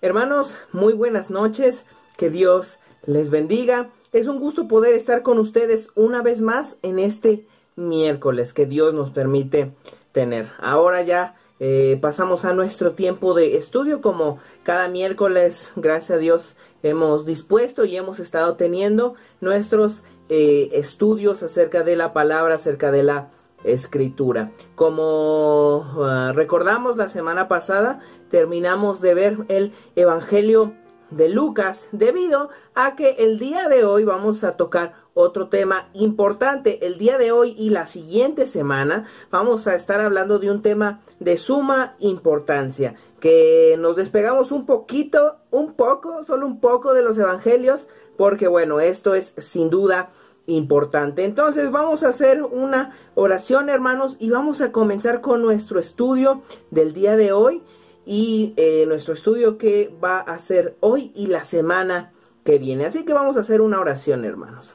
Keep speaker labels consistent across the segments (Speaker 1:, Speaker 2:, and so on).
Speaker 1: Hermanos, muy buenas noches, que Dios les bendiga. Es un gusto poder estar con ustedes una vez más en este miércoles que Dios nos permite tener. Ahora ya eh, pasamos a nuestro tiempo de estudio como cada miércoles, gracias a Dios, hemos dispuesto y hemos estado teniendo nuestros eh, estudios acerca de la palabra, acerca de la escritura. Como ah, recordamos la semana pasada, terminamos de ver el Evangelio de Lucas debido a que el día de hoy vamos a tocar otro tema importante. El día de hoy y la siguiente semana vamos a estar hablando de un tema de suma importancia, que nos despegamos un poquito, un poco, solo un poco de los evangelios, porque bueno, esto es sin duda importante. Entonces vamos a hacer una oración hermanos y vamos a comenzar con nuestro estudio del día de hoy y eh, nuestro estudio que va a ser hoy y la semana que viene. Así que vamos a hacer una oración hermanos.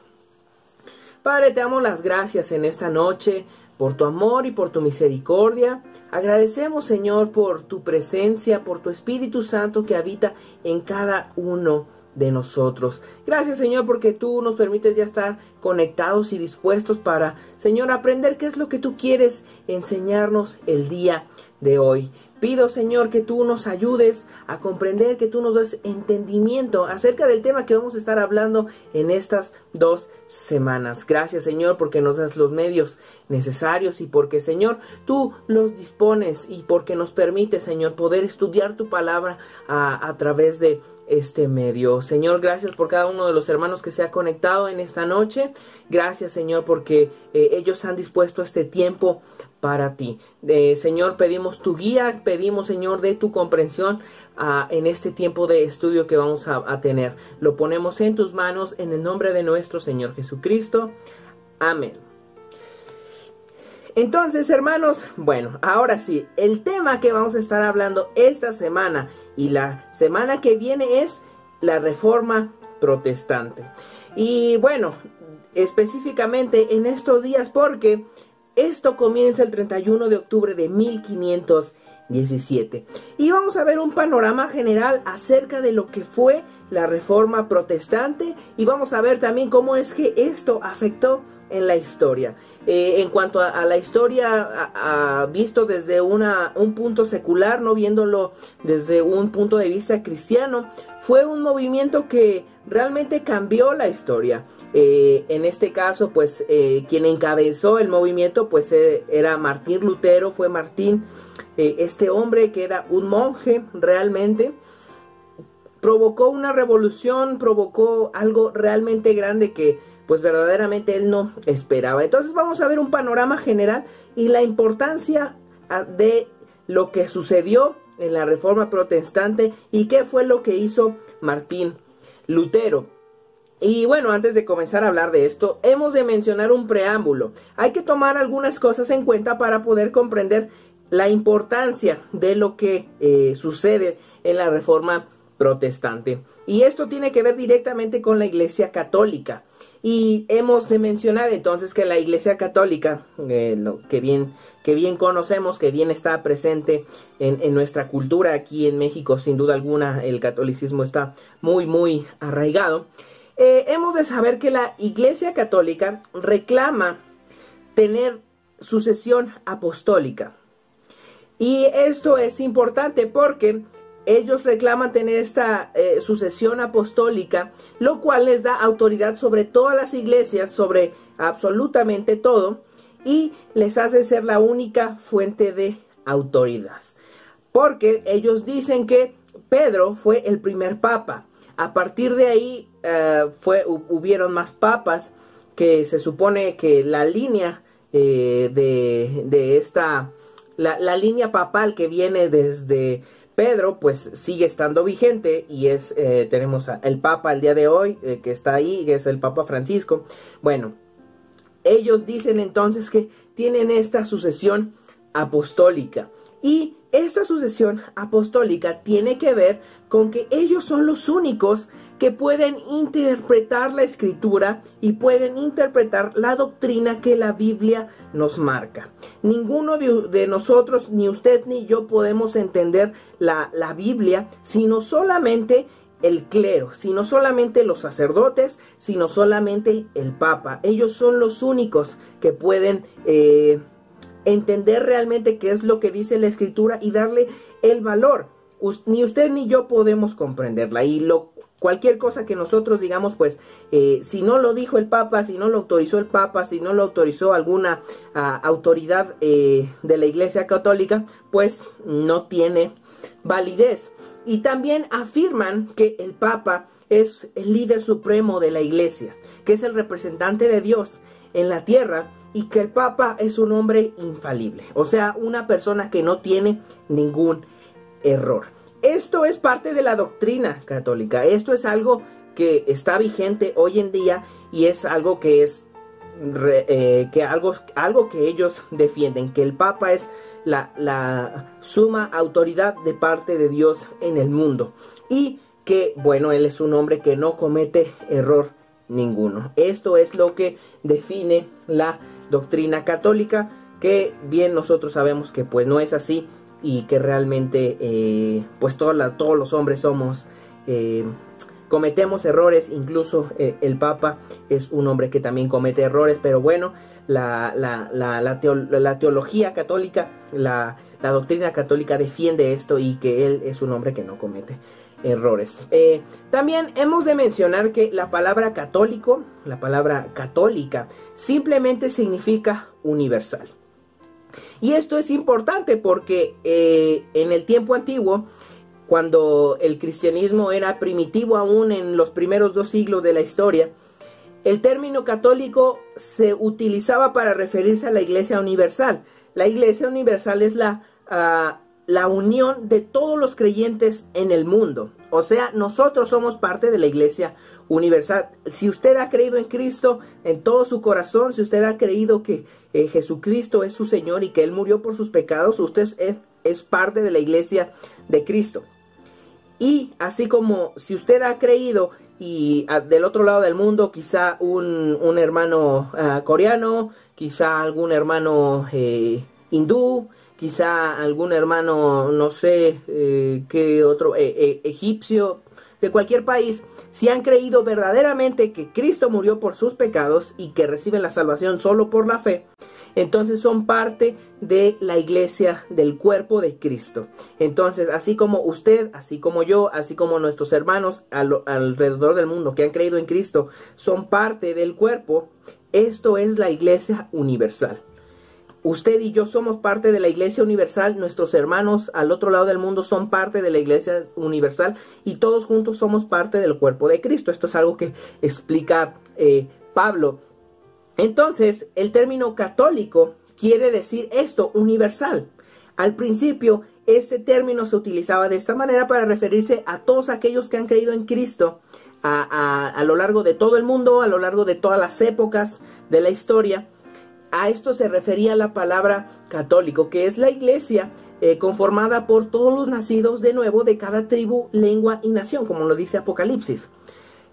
Speaker 1: Padre, te damos las gracias en esta noche por tu amor y por tu misericordia. Agradecemos, Señor, por tu presencia, por tu Espíritu Santo que habita en cada uno de nosotros. Gracias Señor porque tú nos permites ya estar conectados y dispuestos para, Señor, aprender qué es lo que tú quieres enseñarnos el día de hoy. Pido, Señor, que tú nos ayudes a comprender, que tú nos des entendimiento acerca del tema que vamos a estar hablando en estas dos semanas. Gracias, Señor, porque nos das los medios necesarios y porque, Señor, tú los dispones y porque nos permite, Señor, poder estudiar tu palabra a, a través de este medio. Señor, gracias por cada uno de los hermanos que se ha conectado en esta noche. Gracias, Señor, porque eh, ellos han dispuesto este tiempo para ti. Señor, pedimos tu guía, pedimos, Señor, de tu comprensión ah, en este tiempo de estudio que vamos a, a tener. Lo ponemos en tus manos en el nombre de nuestro Señor Jesucristo. Amén. Entonces, hermanos, bueno, ahora sí, el tema que vamos a estar hablando esta semana y la semana que viene es la reforma protestante. Y bueno, específicamente en estos días porque esto comienza el 31 de octubre de 1517. Y vamos a ver un panorama general acerca de lo que fue la reforma protestante y vamos a ver también cómo es que esto afectó en la historia. Eh, en cuanto a, la historia visto desde una, un punto secular, no viéndolo desde un punto de vista cristiano, fue un movimiento que realmente cambió la historia. Eh, en este caso, pues eh, quien encabezó el movimiento, pues era Martín Lutero, fue Martín, este hombre que era un monje realmente provocó una revolución, provocó algo realmente grande que pues verdaderamente él no esperaba. Entonces vamos a ver un panorama general y la importancia ah, de lo que sucedió en la reforma protestante y qué fue lo que hizo Martín Lutero. Y bueno, antes de comenzar a hablar de esto, hemos de mencionar un preámbulo. Hay que tomar algunas cosas en cuenta para poder comprender la importancia de lo que eh, sucede en la reforma protestante. Y esto tiene que ver directamente con la Iglesia Católica. Y hemos de mencionar entonces que la Iglesia Católica, eh, lo que bien, que bien conocemos, que bien está presente en, nuestra cultura aquí en México, sin duda alguna, el catolicismo está muy, muy arraigado. Eh, hemos de saber que la Iglesia Católica reclama tener sucesión apostólica. Y esto es importante porque ellos reclaman tener esta eh, sucesión apostólica, lo cual les da autoridad sobre todas las iglesias, sobre absolutamente todo, y les hace ser la única fuente de autoridad. Porque ellos dicen que Pedro fue el primer papa. A partir de ahí eh, fue, hubieron más papas que se supone que la línea eh, de, esta, la línea papal que viene desde Pedro pues sigue estando vigente y es eh, tenemos el Papa el día de hoy eh, que está ahí, que es el Papa Francisco. Bueno, ellos dicen entonces que tienen esta sucesión apostólica y esta sucesión apostólica tiene que ver con que ellos son los únicos que pueden interpretar la escritura y pueden interpretar la doctrina que la Biblia nos marca. Ninguno de, nosotros, ni usted ni yo, podemos entender la, la Biblia, sino solamente el clero, sino solamente los sacerdotes, sino solamente el Papa. Ellos son los únicos que pueden eh, entender realmente qué es lo que dice la Escritura y darle el valor. ni usted ni yo podemos comprenderla. Y lo cualquier cosa que nosotros digamos, pues eh, si no lo dijo el Papa, si no lo autorizó el Papa, si no lo autorizó alguna autoridad eh, de la Iglesia Católica, pues no tiene validez. Y también afirman que el Papa es el líder supremo de la Iglesia, que es el representante de Dios en la tierra y que el Papa es un hombre infalible, o sea, una persona que no tiene ningún error. Esto es parte de la doctrina católica. Esto es algo que está vigente hoy en día y es algo que es eh, que algo, algo que ellos defienden, que el Papa es la, la suma autoridad de parte de Dios en el mundo y que, bueno, él es un hombre que no comete error ninguno. Esto es lo que define la doctrina católica, que bien nosotros sabemos que pues no es así y que realmente eh, pues todos los hombres somos eh, cometemos errores. Incluso eh, el papa es un hombre que también comete errores pero bueno la, la, la, la teología católica la, doctrina católica defiende esto y que él es un hombre que no comete errores. también hemos de mencionar que la palabra católico, la palabra católica, simplemente significa universal. Y esto es importante porque eh, en el tiempo antiguo, cuando el cristianismo era primitivo aún en los primeros dos siglos de la historia, el término católico se utilizaba para referirse a la iglesia universal. La iglesia universal es la, ah, la unión de todos los creyentes en el mundo. O sea, nosotros somos parte de la iglesia universal. Si usted ha creído en Cristo en todo su corazón, si usted ha creído que eh, Jesucristo es su Señor y que Él murió por sus pecados, usted es, es parte de la iglesia de Cristo. Y así como si usted ha creído y ah, del otro lado del mundo quizá un, un hermano ah, coreano, quizá algún hermano eh, hindú, quizá algún hermano, no sé eh, qué otro, egipcio, de cualquier país, si han creído verdaderamente que Cristo murió por sus pecados y que reciben la salvación solo por la fe, entonces son parte de la iglesia del cuerpo de Cristo. Entonces, así como usted, así como yo, así como nuestros hermanos alrededor del mundo que han creído en Cristo, son parte del cuerpo, esto es la iglesia universal. Usted y yo somos parte de la Iglesia Universal, nuestros hermanos al otro lado del mundo son parte de la Iglesia Universal y todos juntos somos parte del cuerpo de Cristo. Esto es algo que explica eh, Pablo. Entonces, el término católico quiere decir esto, universal. Al principio, este término se utilizaba de esta manera para referirse a todos aquellos que han creído en Cristo a, a lo largo de todo el mundo, a lo largo de todas las épocas de la historia a esto se refería la palabra católico, que es la iglesia eh, conformada por todos los nacidos de nuevo de cada tribu, lengua y nación, como lo dice Apocalipsis.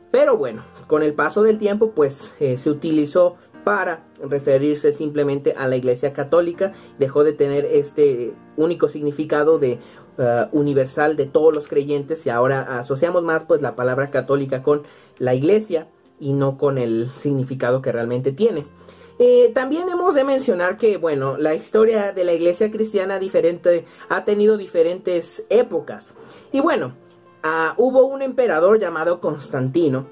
Speaker 1: Pero bueno, con el paso del tiempo, pues eh, se utilizó para referirse simplemente a la iglesia católica, dejó de tener este único significado de uh, universal de todos los creyentes y ahora asociamos más pues la palabra católica con la iglesia y no con el significado que realmente tiene. Eh, también hemos de mencionar que, bueno, la historia de la iglesia cristiana diferente, ha tenido diferentes épocas. Y bueno, ah, hubo un emperador llamado Constantino,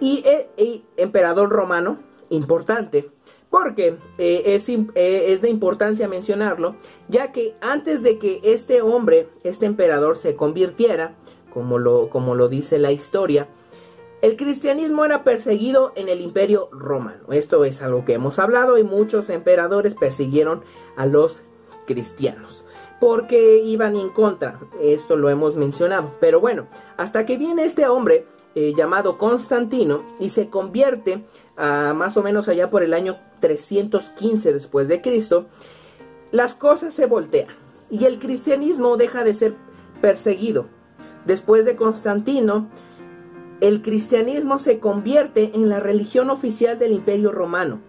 Speaker 1: y, eh, emperador romano, importante, porque eh, es, es, de importancia mencionarlo, ya que antes de que este hombre, este emperador, se convirtiera, como lo, como lo dice la historia, el cristianismo era perseguido en el imperio romano. Esto es algo que hemos hablado y muchos emperadores persiguieron a los cristianos porque iban en contra. Esto lo hemos mencionado. Pero bueno, hasta que viene este hombre eh, llamado Constantino y se convierte a más o menos allá por el año 315 después de Cristo, las cosas se voltean. y el cristianismo deja de ser perseguido. Después de Constantino, el cristianismo se convierte en la religión oficial del imperio romano.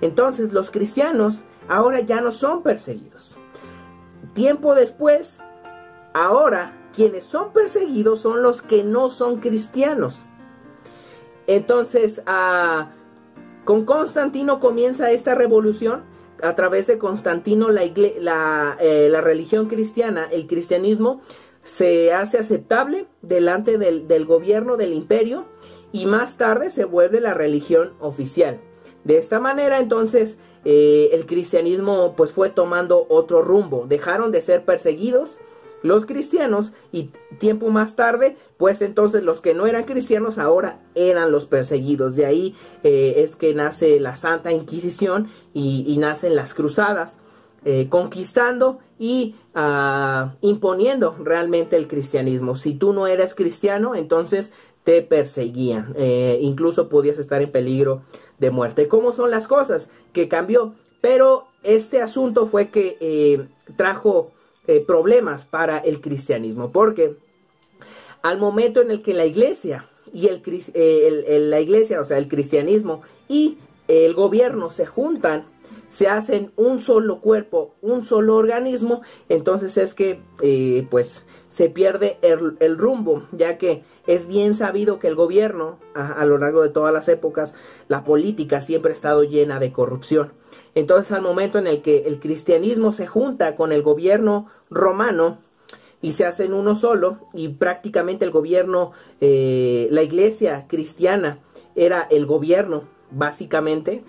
Speaker 1: Entonces los cristianos ahora ya no son perseguidos. Tiempo después, ahora quienes son perseguidos son los que no son cristianos. Entonces, ah, con Constantino comienza esta revolución. A través de Constantino, la, eh, la, religión cristiana, el cristianismo, se hace aceptable delante del, del gobierno del imperio y más tarde se vuelve la religión oficial. De esta manera, entonces, eh, el cristianismo pues fue tomando otro rumbo. Dejaron de ser perseguidos los cristianos y tiempo más tarde, pues entonces los que no eran cristianos ahora eran los perseguidos. De ahí eh, es que nace la Santa Inquisición y, nacen las cruzadas, eh, conquistando y ah, imponiendo realmente el cristianismo. Si tú no eras cristiano, entonces te perseguían, eh, incluso podías estar en peligro de muerte. ¿Cómo son las cosas? Que cambió, pero este asunto fue que trajo eh, problemas para el cristianismo, porque al momento en el que la iglesia y el, la iglesia, o sea, el cristianismo y el gobierno se juntan, se hacen un solo cuerpo, un solo organismo, entonces es que eh, pues se pierde el, rumbo, ya que es bien sabido que el gobierno a, lo largo de todas las épocas, la política siempre ha estado llena de corrupción. Entonces al momento en el que el cristianismo se junta con el gobierno romano y se hacen uno solo y prácticamente el gobierno, eh, la iglesia cristiana era el gobierno básicamente,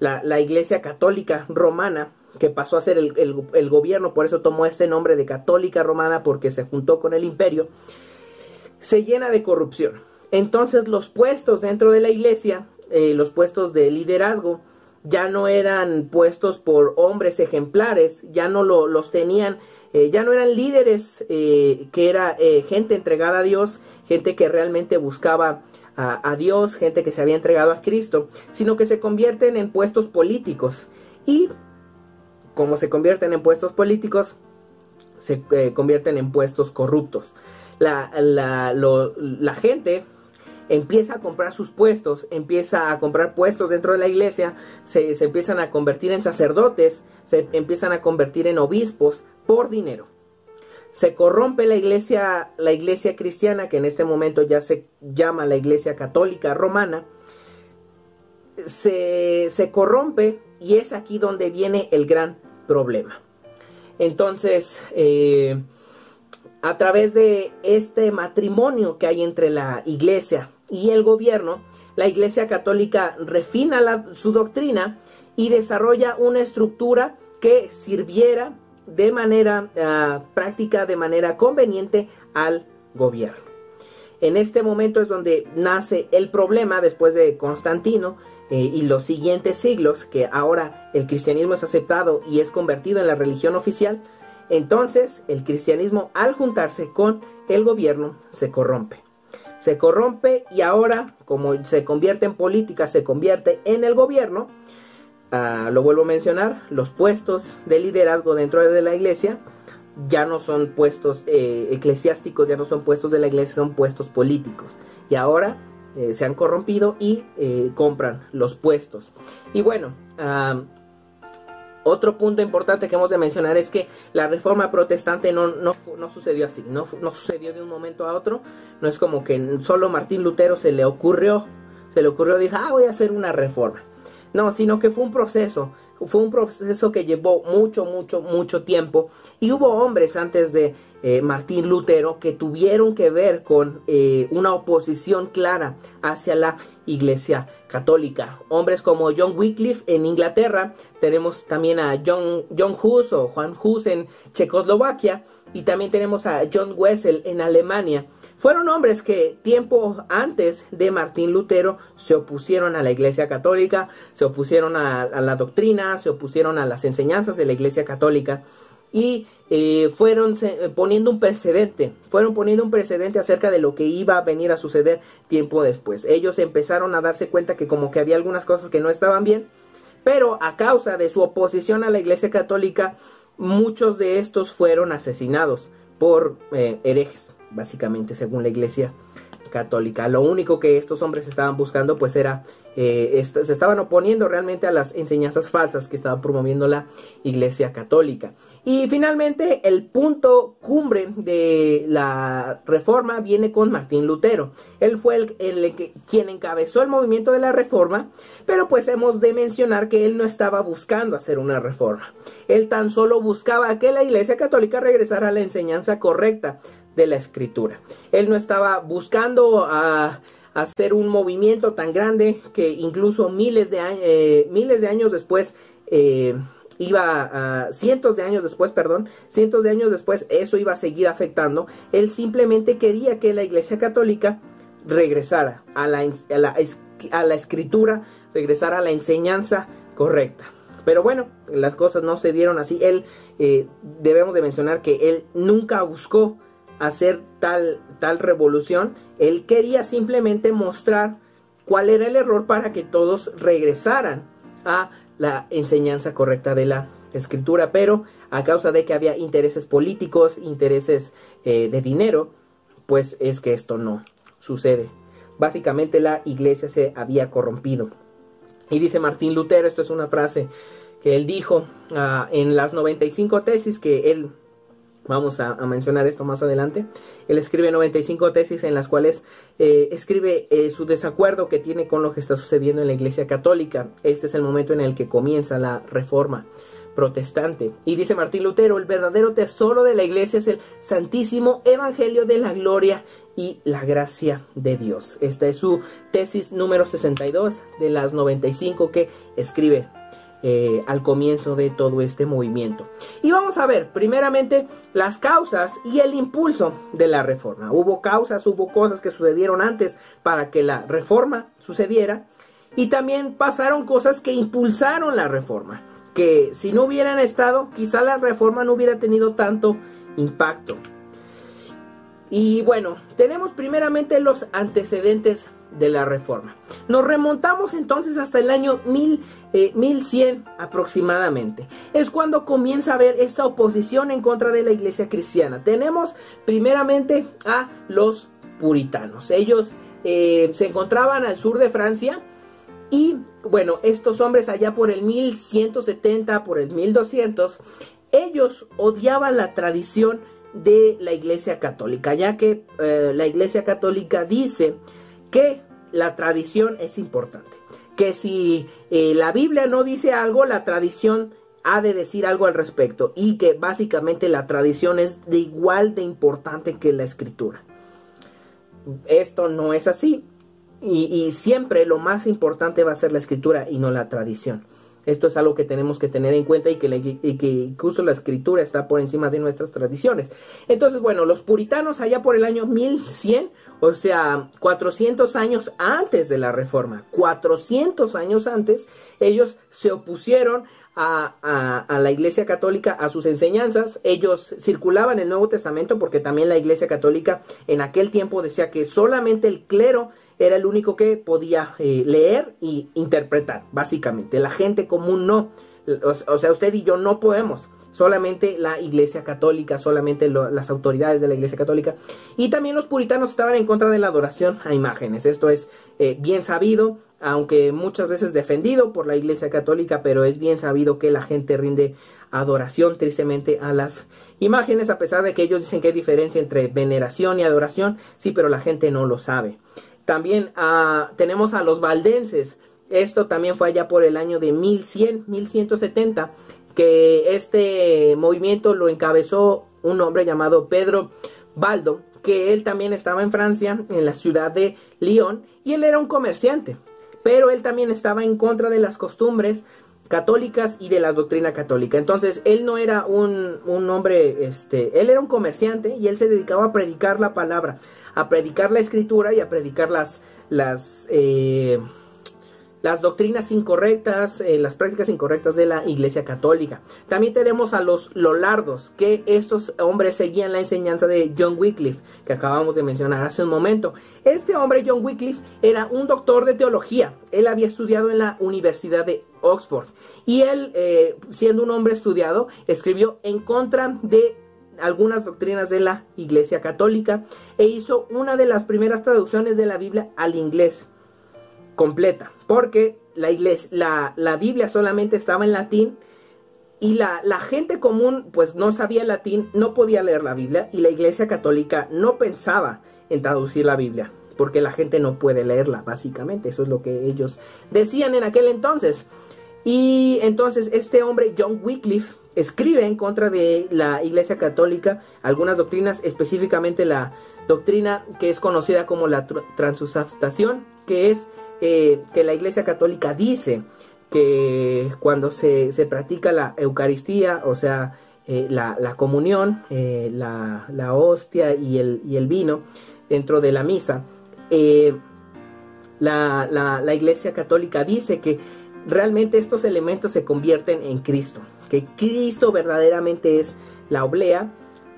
Speaker 1: la, iglesia católica romana que pasó a ser el, el, gobierno, por eso tomó este nombre de católica romana porque se juntó con el imperio, se llena de corrupción. Entonces los puestos dentro de la iglesia, eh, los puestos de liderazgo, ya no eran puestos por hombres ejemplares, ya no lo, los tenían, eh, ya no eran líderes eh, que era gente entregada a Dios, gente que realmente buscaba a, Dios, gente que se había entregado a Cristo, sino que se convierten en puestos políticos. Y como se convierten en puestos políticos, se convierten en puestos corruptos. La, la, la gente empieza a comprar sus puestos, empieza a comprar puestos dentro de la iglesia, se, empiezan a convertir en sacerdotes, se empiezan a convertir en obispos por dinero. Se corrompe la iglesia, la iglesia cristiana, que en este momento ya se llama la iglesia católica romana, se, se corrompe y es aquí donde viene el gran problema. Entonces, eh, a través de este matrimonio que hay entre la iglesia y el gobierno, la Iglesia Católica refina su doctrina y desarrolla una estructura que sirviera de manera ah, práctica, de manera conveniente al gobierno. En este momento es donde nace el problema después de Constantino eh, y los siguientes siglos, que ahora el cristianismo es aceptado y es convertido en la religión oficial. Entonces el cristianismo al juntarse con el gobierno se corrompe se corrompe y ahora, como se convierte en política, se convierte en el gobierno. Ah, lo vuelvo a mencionar, los puestos de liderazgo dentro de la iglesia ya no son puestos eh, eclesiásticos, ya no son puestos de la iglesia, son puestos políticos. Y ahora eh, se han corrompido y eh, compran los puestos. Y bueno, otro punto importante que hemos de mencionar es que la reforma protestante no, no, no sucedió así, no, no, sucedió de un momento a otro, no es como que solo Martín Lutero se le ocurrió, se le ocurrió, dijo, ah, voy a hacer una reforma. No, sino que fue un proceso, fue un proceso que llevó mucho, mucho, mucho tiempo y hubo hombres antes de eh, Martín Lutero que tuvieron que ver con eh, una oposición clara hacia la Iglesia Católica. Hombres como John Wycliffe en Inglaterra, tenemos también a John, John Hus o Juan Hus en Checoslovaquia y también tenemos a John Wessel en Alemania. Fueron hombres que tiempo antes de Martín Lutero se opusieron a la Iglesia Católica, se opusieron a, a la doctrina, se opusieron a las enseñanzas de la Iglesia Católica y eh, fueron eh, poniendo un precedente, fueron poniendo un precedente acerca de lo que iba a venir a suceder tiempo después. Ellos empezaron a darse cuenta que como que había algunas cosas que no estaban bien, pero a causa de su oposición a la Iglesia Católica, muchos de estos fueron asesinados por eh, herejes, básicamente, según la iglesia católica. Lo único que estos hombres estaban buscando pues era, eh, se estaban oponiendo realmente a las enseñanzas falsas que estaba promoviendo la iglesia católica. Y finalmente el punto cumbre de la reforma viene con Martín Lutero. Él fue el, el, quien encabezó el movimiento de la reforma, pero pues hemos de mencionar que él no estaba buscando hacer una reforma. Él tan solo buscaba que la iglesia católica regresara a la enseñanza correcta de la escritura. Él no estaba buscando a, hacer un movimiento tan grande que incluso miles de, eh, miles de años después eh, iba a cientos de años después, perdón, cientos de años después eso iba a seguir afectando. Él simplemente quería que la Iglesia Católica regresara a la, a la, escritura, regresara a la enseñanza correcta. Pero bueno, las cosas no se dieron así. Él, eh, debemos de mencionar que él nunca buscó hacer tal, tal revolución. Él quería simplemente mostrar cuál era el error para que todos regresaran a la enseñanza correcta de la escritura, pero a causa de que había intereses políticos, intereses eh, de dinero, pues es que esto no sucede. Básicamente la iglesia se había corrompido. Y dice Martín Lutero, esto es una frase que él dijo ah, en las 95 tesis que él Vamos a, mencionar esto más adelante. Él escribe 95 tesis en las cuales eh, escribe eh, su desacuerdo que tiene con lo que está sucediendo en la Iglesia Católica. Este es el momento en el que comienza la reforma protestante. Y dice Martín Lutero, el verdadero tesoro de la Iglesia es el santísimo Evangelio de la Gloria y la gracia de Dios. Esta es su tesis número 62 de las 95 que escribe eh, al comienzo de todo este movimiento. Y vamos a ver primeramente las causas y el impulso de la reforma. Hubo causas, hubo cosas que sucedieron antes para que la reforma sucediera y también pasaron cosas que impulsaron la reforma, que si no hubieran estado, quizá la reforma no hubiera tenido tanto impacto. Y bueno, tenemos primeramente los antecedentes de la reforma. Nos remontamos entonces hasta el año 1100 eh, aproximadamente. Es cuando comienza a haber esa oposición en contra de la iglesia cristiana. Tenemos primeramente a los puritanos. Ellos eh, se encontraban al sur de Francia y bueno, estos hombres allá por el 1170, por el 1200, ellos odiaban la tradición de la iglesia católica, ya que eh, la iglesia católica dice que la tradición es importante. Que si eh, la Biblia no dice algo, la tradición ha de decir algo al respecto. Y que básicamente la tradición es de igual de importante que la escritura. Esto no es así. y siempre lo más importante va a ser la escritura y no la tradición. Esto es algo que tenemos que tener en cuenta y que, incluso la escritura está por encima de nuestras tradiciones. Entonces, bueno, los puritanos allá por el año 1100, o sea, 400 años antes de la reforma, 400 años antes, ellos se opusieron a, la Iglesia Católica, a sus enseñanzas. Ellos circulaban el Nuevo Testamento porque también la Iglesia Católica en aquel tiempo decía que solamente el clero era el único que podía eh, leer y interpretar, básicamente. La gente común no. O, sea, usted y yo no podemos. Solamente la Iglesia Católica, solamente las autoridades de la Iglesia Católica. Y también los puritanos estaban en contra de la adoración a imágenes. Esto es eh, bien sabido, aunque muchas veces defendido por la Iglesia Católica, pero es bien sabido que la gente rinde adoración tristemente a las imágenes, a pesar de que ellos dicen que hay diferencia entre veneración y adoración. Sí, pero la gente no lo sabe. También ah, tenemos a los valdenses. Esto también fue allá por el año de 1100, 1170, que este movimiento lo encabezó un hombre llamado Pedro Baldo, que él también estaba en Francia, en la ciudad de Lyon, y él era un comerciante, pero él también estaba en contra de las costumbres católicas y de la doctrina católica. Entonces, él no era un, un, hombre, este, él era un comerciante y él se dedicaba a predicar la palabra a predicar la escritura y a predicar las, las, eh, las doctrinas incorrectas, eh, las prácticas incorrectas de la Iglesia Católica. También tenemos a los Lolardos, que estos hombres seguían la enseñanza de John Wycliffe, que acabamos de mencionar hace un momento. Este hombre, John Wycliffe, era un doctor de teología. Él había estudiado en la Universidad de Oxford. Y él, eh, siendo un hombre estudiado, escribió en contra de algunas doctrinas de la Iglesia Católica e hizo una de las primeras traducciones de la Biblia al inglés completa, porque la, iglesia, la, Biblia solamente estaba en latín y la, la, gente común pues no sabía latín, no podía leer la Biblia y la Iglesia Católica no pensaba en traducir la Biblia, porque la gente no puede leerla, básicamente, eso es lo que ellos decían en aquel entonces. Y entonces este hombre, John Wycliffe, escribe en contra de la Iglesia Católica algunas doctrinas, específicamente la doctrina que es conocida como la transustanciación, que es eh, que la Iglesia Católica dice que cuando se, practica la Eucaristía, o sea, eh, la, comunión, eh, la, hostia y el, y el, vino dentro de la misa, la, la Iglesia Católica dice que realmente estos elementos se convierten en Cristo, que Cristo verdaderamente es la oblea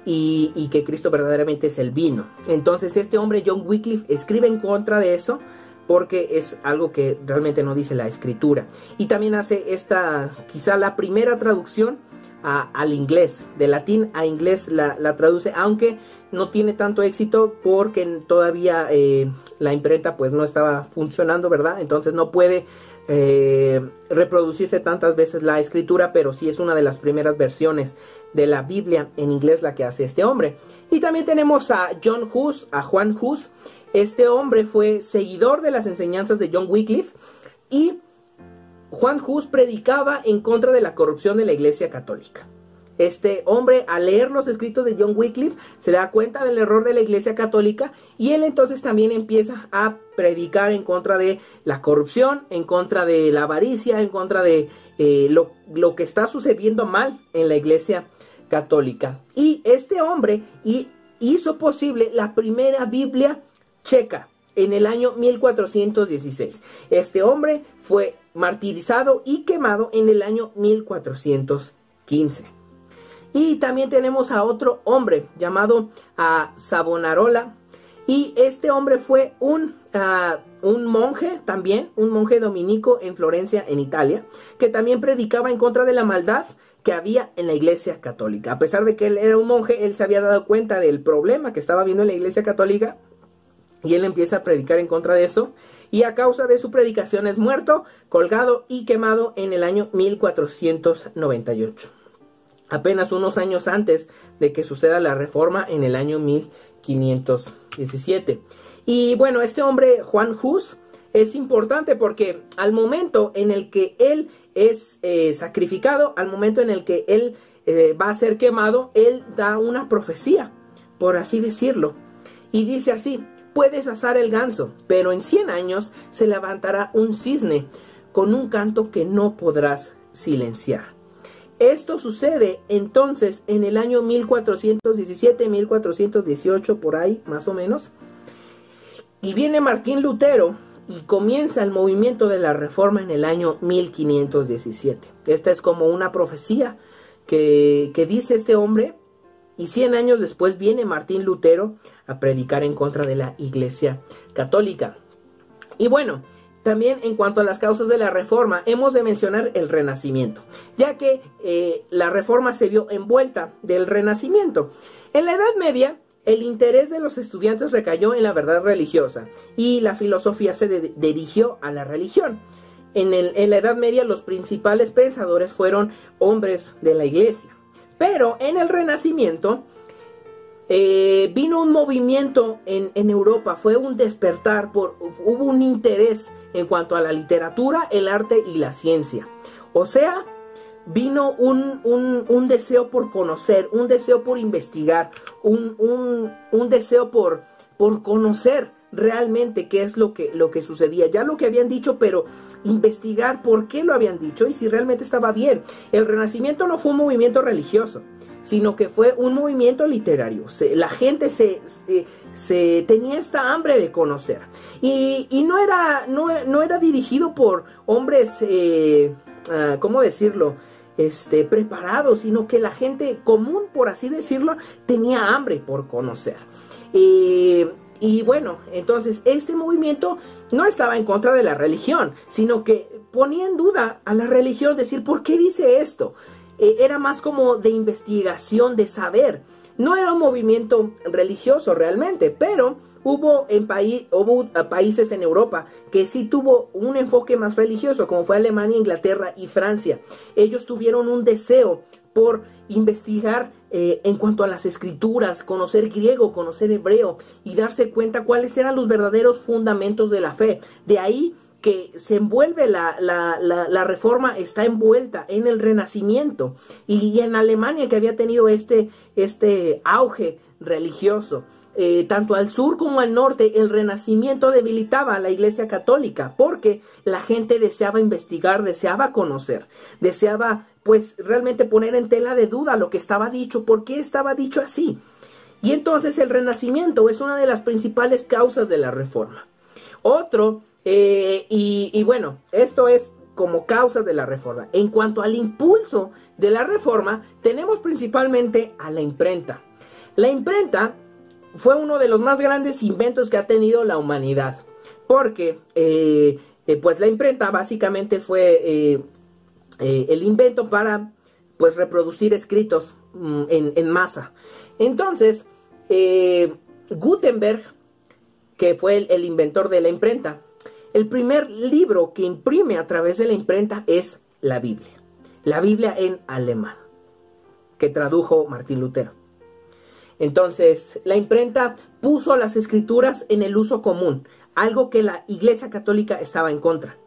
Speaker 1: y, y, que Cristo verdaderamente es el vino. Entonces este hombre John Wycliffe escribe en contra de eso porque es algo que realmente no dice la escritura. Y también hace esta, quizá la primera traducción al inglés, de latín a inglés la, traduce, aunque no tiene tanto éxito porque todavía eh, la imprenta pues no estaba funcionando, ¿verdad? Entonces no puede eh, reproducirse tantas veces la escritura, pero sí es una de las primeras versiones de la Biblia en inglés la que hace este hombre. Y también tenemos a John Hus, a Juan Hus, este hombre fue seguidor de las enseñanzas de John Wycliffe y Juan Hus predicaba en contra de la corrupción de la Iglesia Católica. Este hombre, al leer los escritos de John Wycliffe, se da cuenta del error de la Iglesia Católica y él entonces también empieza a predicar en contra de la corrupción, en contra de la avaricia, en contra de eh, lo, lo, que está sucediendo mal en la Iglesia Católica. Y este hombre hizo posible la primera Biblia checa en el año 1416. Este hombre fue martirizado y quemado en el año 1415. Y también tenemos a otro hombre llamado a Savonarola. Y este hombre fue un, ah, un monje también, un monje dominico en Florencia, en Italia, que también predicaba en contra de la maldad que había en la iglesia católica. A pesar de que él era un monje, él se había dado cuenta del problema que estaba viendo en la iglesia católica y él empieza a predicar en contra de eso. Y a causa de su predicación es muerto, colgado y quemado en el año 1498. Apenas unos años antes de que suceda la reforma en el año 1517. Y bueno, este hombre, Juan Hus, es importante porque al momento en el que él es eh, sacrificado, al momento en el que él eh, va a ser quemado, él da una profecía, por así decirlo. Y dice así, Puedes asar el ganso, pero en 100 años se levantará un cisne con un canto que no podrás silenciar. Esto sucede entonces en el año 1417, 1418, por ahí más o menos. Y viene Martín Lutero y comienza el movimiento de la reforma en el año 1517. Esta es como una profecía que, que dice este hombre y 100 años después viene Martín Lutero a predicar en contra de la Iglesia Católica. Y bueno, también en cuanto a las causas de la reforma, hemos de mencionar el renacimiento, ya que eh, la reforma se vio envuelta del renacimiento. En la Edad Media, el interés de los estudiantes recayó en la verdad religiosa y la filosofía se dirigió a la religión. En, en la Edad Media los principales pensadores fueron hombres de la iglesia. Pero en el Renacimiento eh, vino un movimiento en, Europa, fue un despertar, por, hubo un interés en cuanto a la literatura, el arte y la ciencia. O sea, vino un, deseo por conocer, un deseo por investigar, un, deseo por, por conocer realmente qué es lo que, lo que sucedía. Ya lo que habían dicho, pero investigar por qué lo habían dicho y si realmente estaba bien. El renacimiento no fue un movimiento religioso, sino que fue un movimiento literario. la gente se, se, tenía esta hambre de conocer. Y, no, era, no, era dirigido por hombres, eh, ah, ¿cómo decirlo? Este, preparados, sino que la gente común, por así decirlo, tenía hambre por conocer. Eh, y bueno, entonces este movimiento no estaba en contra de la religión, sino que ponía en duda a la religión, decir, ¿por qué dice esto? Eh, era más como de investigación, de saber. No era un movimiento religioso realmente, pero hubo, en eh, países en Europa que sí tuvo un enfoque más religioso, como fue Alemania, Inglaterra y Francia. Ellos tuvieron un deseo por investigar eh, en cuanto a las escrituras, conocer griego, conocer hebreo y darse cuenta cuáles eran los verdaderos fundamentos de la fe. De ahí que se envuelve la, la, reforma, está envuelta en el renacimiento y, en Alemania que había tenido este, este auge religioso. Eh, tanto al sur como al norte, el renacimiento debilitaba a la iglesia católica porque la gente deseaba investigar, deseaba conocer, deseaba pues realmente poner en tela de duda lo que estaba dicho, por qué estaba dicho así. Y entonces el renacimiento es una de las principales causas de la reforma. Otro eh, y, bueno, esto es como causa de la reforma. En cuanto al impulso de la reforma, tenemos principalmente a la imprenta. La imprenta fue uno de los más grandes inventos que ha tenido la humanidad, porque eh, eh, pues la imprenta básicamente fue el invento para pues reproducir escritos mm, en, masa. Entonces, Gutenberg, que fue el inventor de la imprenta, el primer libro que imprime a través de la imprenta es la Biblia. La Biblia en alemán, que tradujo Martín Lutero. Entonces, la imprenta puso las escrituras en el uso común, algo que la Iglesia Católica estaba en contra,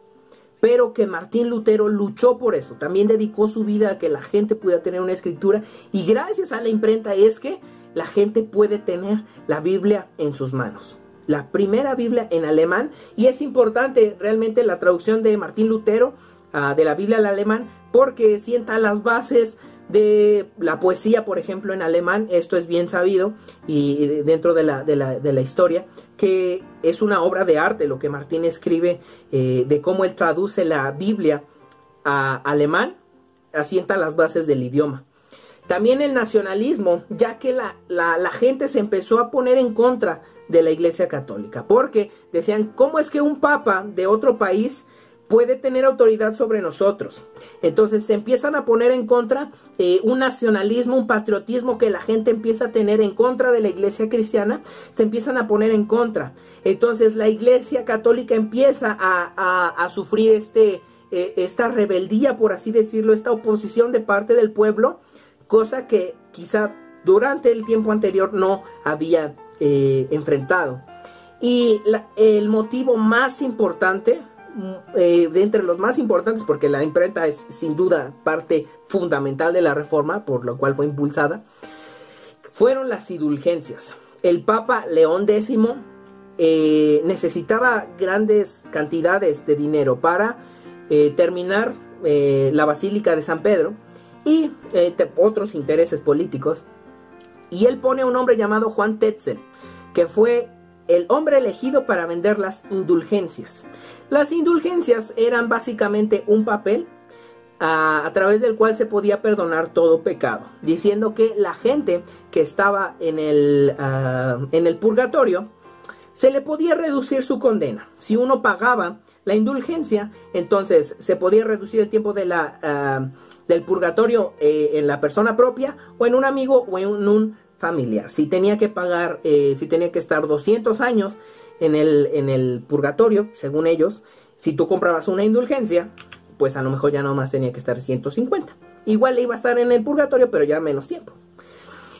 Speaker 1: pero que Martín Lutero luchó por eso. También dedicó su vida a que la gente pudiera tener una escritura. Y gracias a la imprenta es que la gente puede tener la Biblia en sus manos. La primera Biblia en alemán. Y es importante realmente la traducción de Martín Lutero ah, de la Biblia al alemán porque sienta las bases de la poesía, por ejemplo, en alemán, esto es bien sabido y dentro de la, de la, historia, que es una obra de arte lo que Martín escribe eh, de cómo él traduce la Biblia a alemán, asienta las bases del idioma. También el nacionalismo, ya que la, la gente se empezó a poner en contra de la Iglesia Católica, porque decían, ¿cómo es que un papa de otro país puede tener autoridad sobre nosotros? Entonces se empiezan a poner en contra eh, un nacionalismo, un patriotismo que la gente empieza a tener en contra de la Iglesia cristiana, se empiezan a poner en contra. Entonces la Iglesia Católica empieza a, sufrir este, eh, esta rebeldía, por así decirlo, esta oposición de parte del pueblo, cosa que quizá durante el tiempo anterior no había eh, enfrentado. Y el motivo más importante, eh, de entre los más importantes, porque la imprenta es sin duda parte fundamental de la reforma, por lo cual fue impulsada, fueron las indulgencias. El Papa León X eh, necesitaba grandes cantidades de dinero para terminar la Basílica de San Pedro y otros intereses políticos y él pone a un hombre llamado Juan Tetzel, que fue el hombre elegido para vender las indulgencias. Las indulgencias eran básicamente un papel a, través del cual se podía perdonar todo pecado, diciendo que la gente que estaba en el, ah, en el purgatorio se le podía reducir su condena. Si uno pagaba la indulgencia, entonces se podía reducir el tiempo de la, ah, del purgatorio eh, en la persona propia o en un amigo o en un familiar. Si tenía que pagar, eh, si tenía que estar 200 años en el, en el purgatorio, según ellos, si tú comprabas una indulgencia, pues a lo mejor ya nomás tenía que estar 150. Igual iba a estar en el purgatorio, pero ya menos tiempo.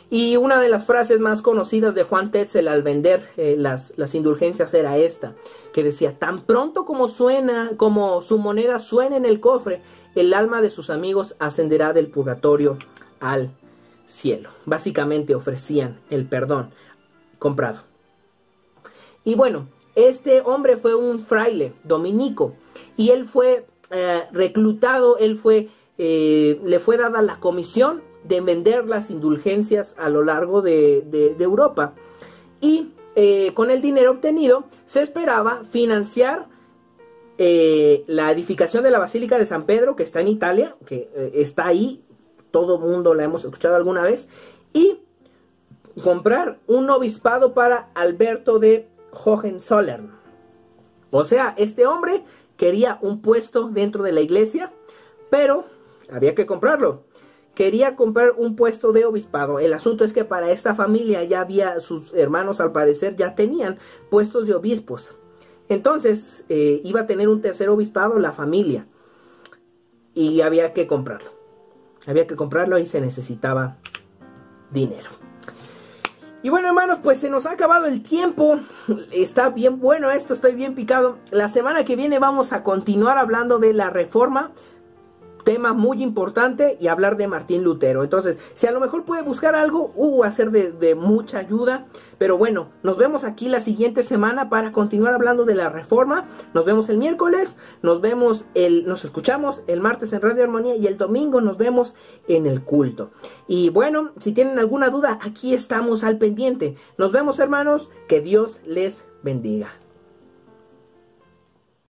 Speaker 1: Y una de las frases más conocidas de Juan Tetzel al vender eh, las, las, indulgencias era esta, que decía, tan pronto como suena, como su moneda suena en el cofre, el alma de sus amigos ascenderá del purgatorio al cielo. Básicamente ofrecían el perdón comprado. Y bueno, este hombre fue un fraile dominico y él fue eh, reclutado, él fue, eh, le fue dada la comisión de vender las indulgencias a lo largo de, Europa. Y eh, con el dinero obtenido se esperaba financiar la edificación de la Basílica de San Pedro, que está en Italia, que está ahí, todo mundo la hemos escuchado alguna vez, y comprar un obispado para Alberto de Hohenzollern. O sea, este hombre quería un puesto dentro de la iglesia, pero había que comprarlo. Quería comprar un puesto de obispado. El asunto es que para esta familia ya había, sus hermanos al parecer ya tenían puestos de obispos. Entonces eh, iba a tener un tercer obispado la familia. Y había que comprarlo. Había que comprarlo y se necesitaba dinero. Y bueno, hermanos, pues se nos ha acabado el tiempo. Está bien bueno esto, estoy bien picado. La semana que viene vamos a continuar hablando de la reforma tema muy importante y hablar de Martín Lutero. Entonces, si a lo mejor puede buscar algo, uh, va a ser de, mucha ayuda. Pero bueno, nos vemos aquí la siguiente semana para continuar hablando de la reforma. Nos vemos el miércoles, nos vemos el, nos escuchamos el martes en Radio Armonía y el domingo nos vemos en el culto. Y bueno, si tienen alguna duda, aquí estamos al pendiente. Nos vemos hermanos, que Dios les bendiga.